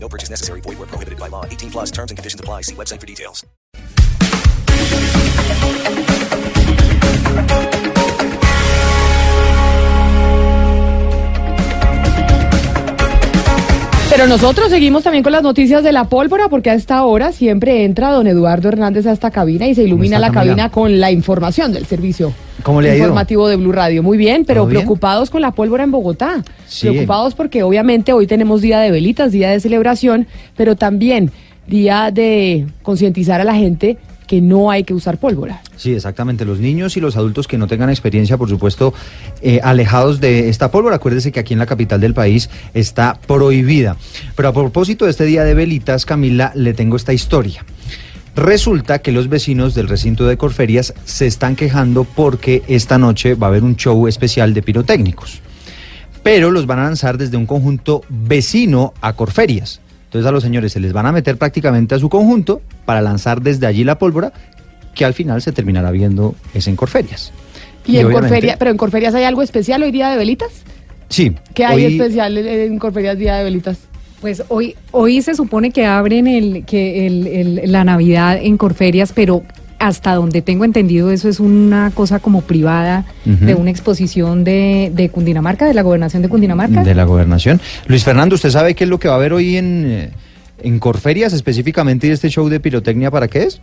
No purchase necessary. Void where prohibited by law. 18 plus terms and conditions apply. See website for details. Pero nosotros seguimos también con las noticias de la pólvora porque a esta hora siempre entra don Eduardo Hernández a esta cabina y se ilumina la cabina con la información del servicio ¿Cómo le ha ido? informativo de Blue Radio. Muy bien, pero preocupados con la pólvora en Bogotá. Sí. Preocupados porque obviamente hoy tenemos día de velitas, día de celebración, pero también día de concientizar a la gente que no hay que usar pólvora. Sí, exactamente. Los niños y los adultos que no tengan experiencia, por supuesto, eh, alejados de esta pólvora. Acuérdese que aquí en la capital del país está prohibida. Pero a propósito de este día de velitas, Camila, le tengo esta historia. Resulta que los vecinos del recinto de Corferias se están quejando porque esta noche va a haber un show especial de pirotécnicos. Pero los van a lanzar desde un conjunto vecino a Corferias. Entonces a los señores se les van a meter prácticamente a su conjunto para lanzar desde allí la pólvora, que al final se terminará viendo es en Corferias. Y, en obviamente- Corferia, pero en Corferias hay algo especial hoy día de velitas. Sí. ¿Qué hay hoy- especial en Corferias día de velitas? Pues hoy, hoy se supone que abren el, que el, el- la Navidad en Corferias, pero hasta donde tengo entendido eso es una cosa como privada de una exposición de, de Cundinamarca, de la gobernación de Cundinamarca. De la gobernación. Luis Fernando, ¿usted sabe qué es lo que va a haber hoy en, eh, en Corferias específicamente y este show de pirotecnia para qué es?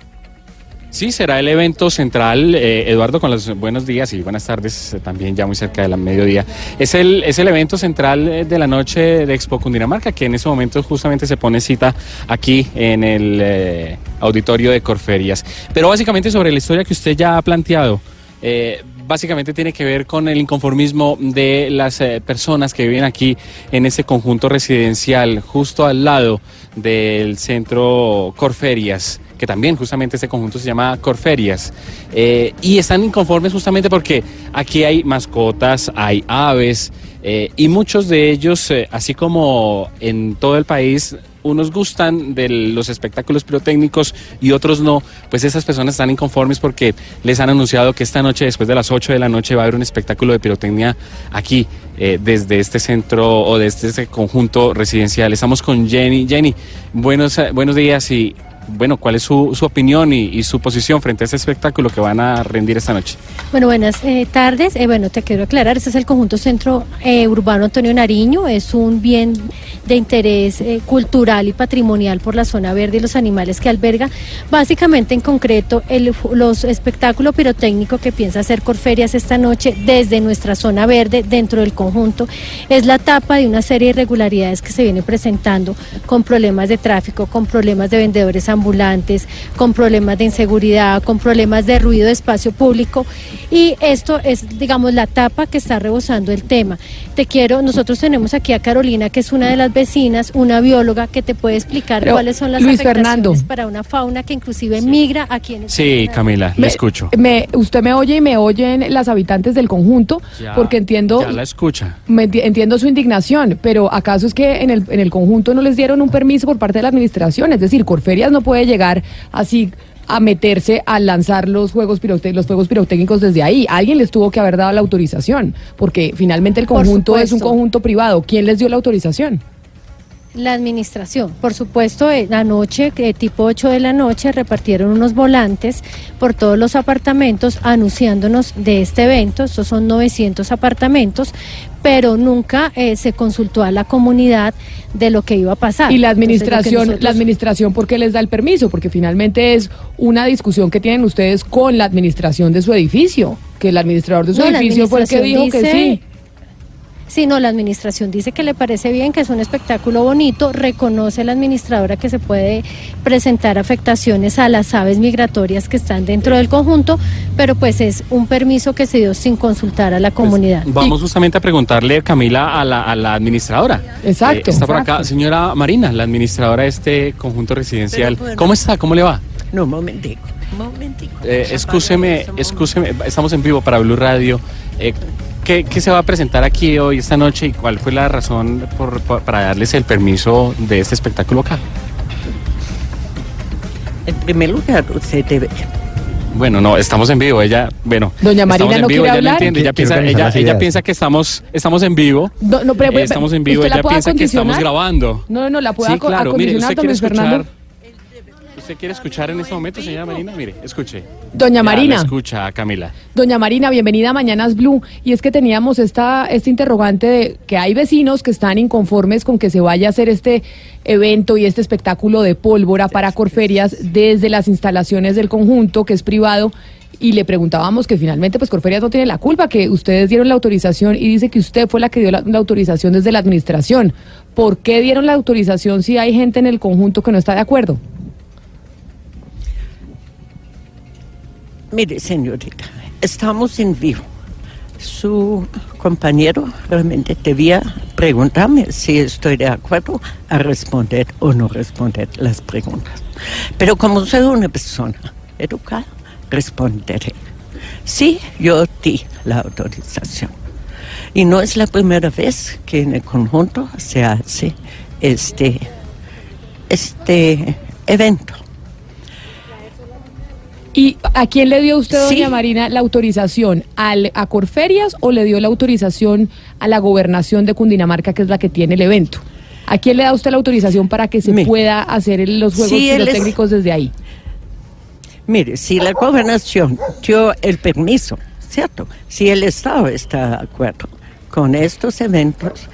Sí, será el evento central, eh, Eduardo, con los buenos días y buenas tardes, eh, también ya muy cerca de la mediodía. Es el, es el evento central eh, de la noche de Expo Cundinamarca, que en ese momento justamente se pone cita aquí en el auditorio de Corferias. Pero básicamente sobre la historia que usted ya ha planteado, básicamente tiene que ver con el inconformismo de las personas que viven aquí en ese conjunto residencial, justo al lado del centro Corferias que también justamente este conjunto se llama Corferias, eh, y están inconformes justamente porque aquí hay mascotas, hay aves, eh, y muchos de ellos, eh, así como en todo el país, unos gustan de los espectáculos pirotécnicos y otros no, pues esas personas están inconformes porque les han anunciado que esta noche, después de las 8 de la noche, va a haber un espectáculo de pirotecnia aquí, desde este centro o desde este conjunto residencial. Estamos con Jenny. Jenny, buenos, buenos días y bueno, ¿cuál es su, su opinión y, su posición frente a este espectáculo que van a rendir esta noche? Bueno, buenas eh, tardes. Eh, bueno, te quiero aclarar, este es el conjunto centro eh, urbano Antonio Nariño, es un bien de interés cultural y patrimonial por la zona verde y los animales que alberga. Básicamente, en concreto, el, los espectáculos pirotécnicos que piensa hacer Corferias esta noche desde nuestra zona verde dentro del conjunto es la tapa de una serie de irregularidades que se vienen presentando con problemas de tráfico, con problemas de vendedores ambulantes, con problemas de inseguridad, con problemas de ruido de espacio público y esto es, digamos, la tapa que está rebosando el tema. Te quiero, nosotros tenemos aquí a Carolina, que es una de las vecinas, una bióloga que te puede explicar Pero, cuáles son las Luis afectaciones Fernando. para una fauna que inclusive migra aquí en el Sí, Camila, le Me- escucho. Me, usted me oye y me oyen las habitantes del conjunto, Ya, porque entiendo, Ya la escucha. me entiendo su indignación, pero ¿acaso es que en el, en el conjunto no les dieron un permiso por parte de la administración? Es decir, Corferias no puede llegar así a meterse a lanzar los juegos pirote- los fuegos pirotécnicos desde ahí. Alguien les tuvo que haber dado la autorización, porque finalmente el conjunto es un conjunto privado. ¿Quién les dio la autorización? La administración, por supuesto, la noche, eh, tipo 8 de la noche, repartieron unos volantes por todos los apartamentos anunciándonos de este evento. Estos son 900 apartamentos, pero nunca eh, se consultó a la comunidad de lo que iba a pasar. Y la Entonces, administración, nosotros- la administración, ¿por qué les da el permiso? Porque finalmente es una discusión que tienen ustedes con la administración de su edificio, que el administrador de su No, edificio fue el que dijo que sí. Dice- Sí, no, la administración dice que le parece bien, que es un espectáculo bonito, reconoce la administradora que se puede presentar afectaciones a las aves migratorias que están dentro del conjunto, pero pues es un permiso que se dio sin consultar a la Pues, comunidad. vamos justamente a preguntarle, Camila, a la, a la administradora. Exacto. Eh, está por Exacto. acá, señora Marina, la administradora de este conjunto residencial. ¿Cómo está? ¿Cómo le va? No, un momentico, momentico. Eh, excúseme, excúseme, estamos en vivo para Blue Radio. Eh, ¿qué, qué se va a presentar aquí hoy, esta noche, y cuál fue la razón por- por- para darles el permiso de este espectáculo acá? En primer lugar, usted debe... Bueno, no, estamos en vivo. Ella, bueno, Doña Marina estamos en no vivo, quiere ella hablar. entiende. Ella piensa, ella, piensa que estamos, estamos en vivo. No, no, pero- Eh, estamos en vivo. ¿usted la Ella piensa que estamos grabando. No, no, la puede Sí, claro. Mire, ¿usted quiere Fernando. ¿Usted quiere escuchar en este momento, señora Marina? Mire, escuche. Doña Ya, Marina. escucha, Camila. Doña Marina, bienvenida a Mañanas Blue. Y es que teníamos esta, este interrogante de que hay vecinos que están inconformes con que se vaya a hacer este evento y este espectáculo de pólvora para Corferias desde las instalaciones del conjunto, que es privado. Y le preguntábamos que finalmente pues Corferias no tiene la culpa, que ustedes dieron la autorización y dice que usted fue la que dio la, la autorización desde la administración. ¿Por qué dieron la autorización si hay gente en el conjunto que no está de acuerdo? Mire, señorita, estamos en vivo. Su compañero realmente debía preguntarme si estoy de acuerdo a responder o no responder las preguntas. Pero como soy una persona educada, responderé. Sí, yo di la autorización. Y no es la primera vez que en el conjunto se hace este, este evento. ¿Y a quién le dio usted, Sí. doña Marina, la autorización? ¿Al, ¿A Corferias o le dio la autorización a la gobernación de Cundinamarca, que es la que tiene el evento? ¿A quién le da usted la autorización para que se pueda hacer los juegos Sí, es- pirotécnicos desde ahí? Mire, si la gobernación dio el permiso, ¿cierto? Si el Estado está de acuerdo con estos eventos,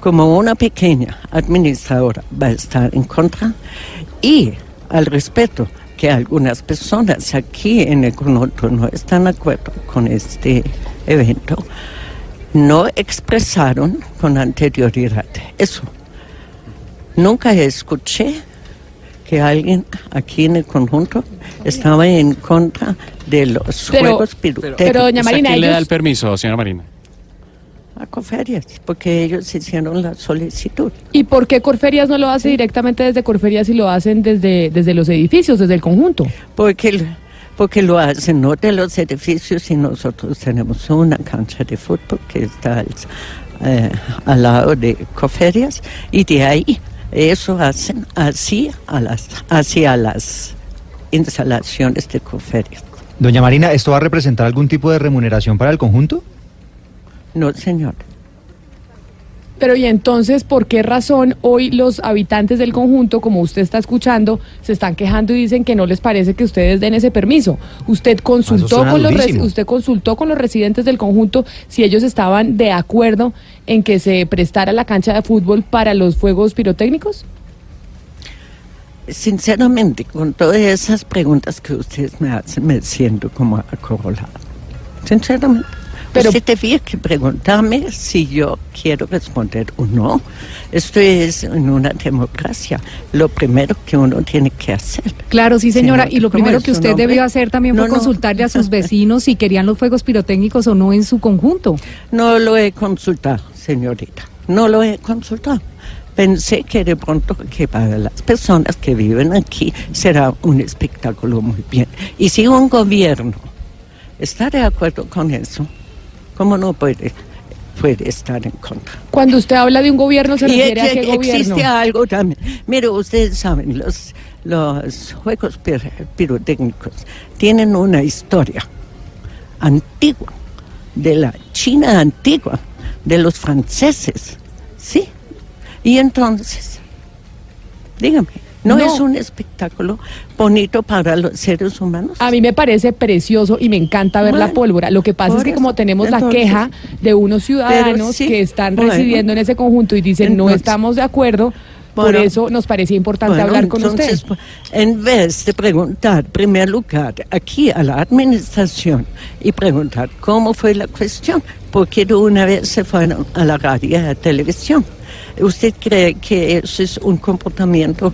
como una pequeña administradora va a estar en contra y al respeto que algunas personas aquí en el conjunto no están de acuerdo con este evento, no expresaron con anterioridad eso. Nunca escuché que alguien aquí en el conjunto estaba en contra de los Pero- juegos pirotécnicos. pero, doña ¿Usted a Marina, quién le da el permiso, señora Marina? A porque ellos hicieron la solicitud. ¿Y por qué Corferias no lo hace directamente desde Corferias y lo hacen desde, desde los edificios, desde el conjunto? Porque, porque lo hacen no de los edificios y nosotros tenemos una cancha de fútbol que está al, eh, al lado de Coferias y de ahí eso hacen así a las, hacia las instalaciones de Coferias. Doña Marina, ¿esto va a representar algún tipo de remuneración para el conjunto? No, señor. Pero y entonces, ¿por qué razón hoy los habitantes del conjunto, como usted está escuchando, se están quejando y dicen que no les parece que ustedes den ese permiso? Usted consultó con los res- usted consultó con los residentes del conjunto si ellos estaban de acuerdo en que se prestara la cancha de fútbol para los fuegos pirotécnicos? Sinceramente, con todas esas preguntas que ustedes me hacen, me siento como acorralado. Sinceramente. Pero- Usted debía que preguntarme si yo quiero responder o no. Esto es en una democracia. Lo primero que uno tiene que hacer. Claro, sí, señora. Señor, Y lo ¿cómo primero que usted nombre? debió hacer también fue No, no. consultarle a sus vecinos si querían los fuegos pirotécnicos o no en su conjunto. No lo he consultado, señorita. No lo he consultado. Pensé que de pronto que para las personas que viven aquí será un espectáculo muy bien. Y si un gobierno está de acuerdo con eso, ¿cómo no puede, puede estar en contra? Cuando usted habla de un gobierno, ¿se Y refiere a que qué gobierno? existe algo también. Mire, ustedes saben, los, los juegos pir- pirotécnicos tienen una historia antigua, de la China antigua, de los franceses, ¿sí? Y entonces, dígame, ¿no, No. es un espectáculo bonito para los seres humanos? A mí me parece precioso y me encanta ver la pólvora. Lo que pasa es que eso, como tenemos la queja de unos ciudadanos sí, que están bueno, residiendo en ese conjunto y dicen no estamos de acuerdo, Por eso nos parecía importante hablar con entonces, usted. pues, En vez de preguntar, en primer lugar, aquí a la administración y preguntar cómo fue la cuestión, porque de una vez se fueron a la radio y a la televisión. ¿Usted cree que eso es un comportamiento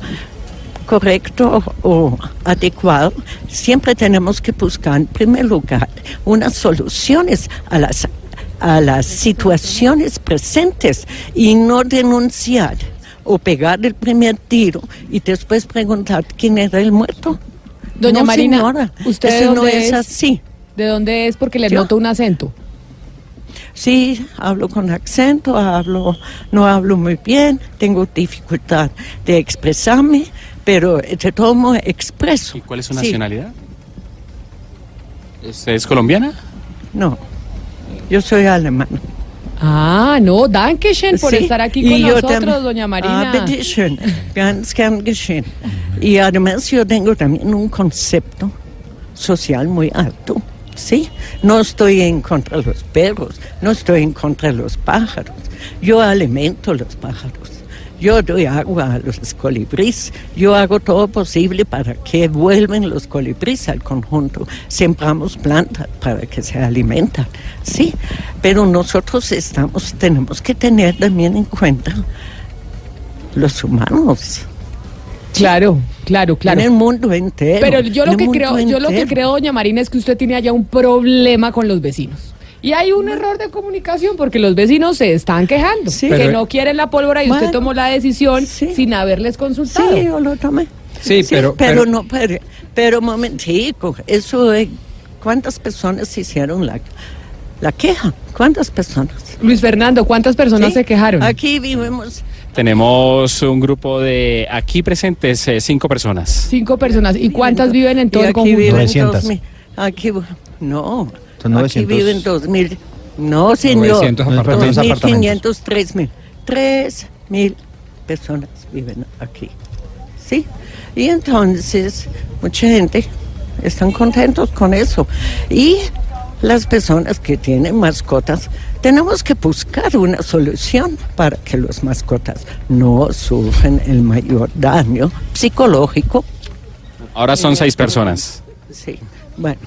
correcto o adecuado? Siempre tenemos que buscar, en primer lugar, unas soluciones a las a las situaciones presentes y no denunciar o pegar el primer tiro y después preguntar quién era el muerto. Doña No, Marina, señora, ¿usted eso no es es? así. ¿De dónde es? Porque le Yo. noto un acento. Sí, hablo con acento, hablo, no hablo muy bien, tengo dificultad de expresarme, pero de todo modo expreso. ¿Y cuál es su nacionalidad? ¿Usted es colombiana? No, yo soy alemana. Ah, no, Dankeschön por Sí, estar aquí con nosotros, doña Ah, Marina. bitte schön. Ganz gern geschehen. Y además yo tengo también un concepto social muy alto. ¿Sí? No estoy en contra de los perros, no estoy en contra de los pájaros. Yo alimento los pájaros. Yo doy agua a los colibríes. Yo hago todo posible para que vuelvan los colibríes al conjunto. Sembramos plantas para que se alimentan. Sí, pero nosotros estamos, tenemos que tener también en cuenta los humanos. Claro, claro, claro. En el mundo entero. Pero yo lo que creo, yo lo que creo, doña Marina, es que usted tiene allá un problema con los vecinos. Y hay un error de comunicación porque los vecinos se están quejando, Sí. que Pero- no quieren la pólvora y usted tomó la decisión sí. sin haberles consultado. Sí, yo lo tomé. Sí, pero- pero, pero- no, pero, pero momentico, eso es, ¿cuántas personas hicieron la, la queja? ¿Cuántas personas? Luis Fernando, ¿cuántas personas ¿Sí? se quejaron? Aquí vivimos, Tenemos un grupo de aquí presentes, eh, cinco personas. Cinco personas. ¿Y cuántas viven en todo y el aquí conjunto? viven 900. dos mil, aquí, no, Son aquí 900. viven dos mil, no señor, 900 apartamentos. dos mil apartamentos. quinientos, tres mil, tres mil personas viven aquí, ¿sí? Y entonces, mucha gente están contentos con eso. Y las personas que tienen mascotas, tenemos que buscar una solución para que las mascotas no sufren el mayor daño psicológico. Ahora son seis personas. Sí, bueno.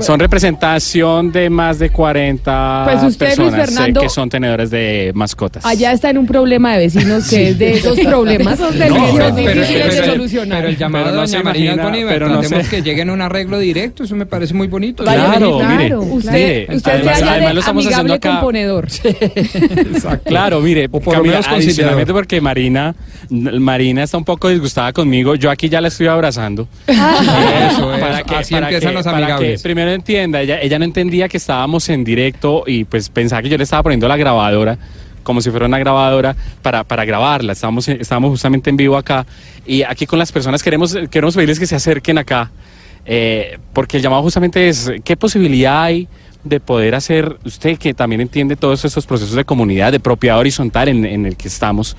Son representación de más de 40 Pues usted, personas Fernando, que son tenedores de mascotas. Allá está en un problema de vecinos que es de esos problemas No, que pero- son pero- difíciles de pero- solucionar. pero el llamado Pero no de se doña Marina imagina, pero no sé. que lleguen a un arreglo directo, eso me parece muy bonito. Claro, claro. mire, Usted, mire, usted además- se además de lo estamos haciendo acá. componedor. Exacto. Claro, mire, O por Camila, menos porque Marina, Marina está un poco disgustada conmigo, yo aquí ya la estoy abrazando. Eso es, para que, así para empiezan que- los para que amigables. Primero entienda, ella, ella no entendía que estábamos en directo y pues pensaba que yo le estaba poniendo la grabadora como si fuera una grabadora para, para grabarla. Estábamos, estábamos justamente en vivo acá y aquí con las personas queremos, queremos pedirles que se acerquen acá eh, porque el llamado justamente es qué posibilidad hay de poder hacer, usted que también entiende todos estos procesos de comunidad, de propiedad horizontal en el que estamos,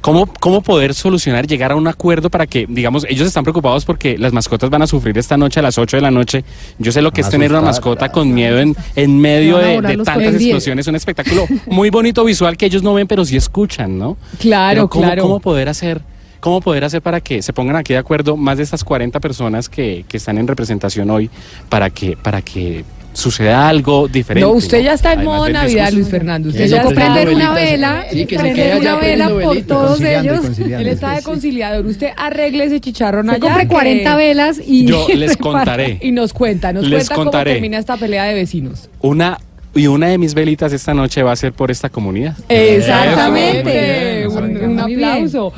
¿cómo, ¿cómo poder solucionar, llegar a un acuerdo para que, digamos, ellos están preocupados porque las mascotas van a sufrir esta noche a las 8 de la noche? Yo sé lo que es tener una mascota con miedo en, en medio de, de tantas explosiones, un espectáculo muy bonito visual que ellos no ven, pero sí escuchan, ¿no? Claro, ¿cómo, claro. ¿Cómo poder hacer? ¿Cómo poder hacer para que se pongan aquí de acuerdo más de estas 40 personas que, que están en representación hoy para que, para que suceda algo diferente? No, usted ya está en Además modo Navidad. Luis Fernando. Usted ya está, prender una vela, Sí, que prender una vela por todos ellos. él está de conciliador. Usted arregle ese chicharrón Se allá. compre que- 40 velas y... Yo les contaré. Y nos cuenta, nos Les cuenta contaré. cómo termina esta pelea de vecinos. Una, y una de mis velitas esta noche va a ser por esta comunidad. Exactamente. Un, aplauso.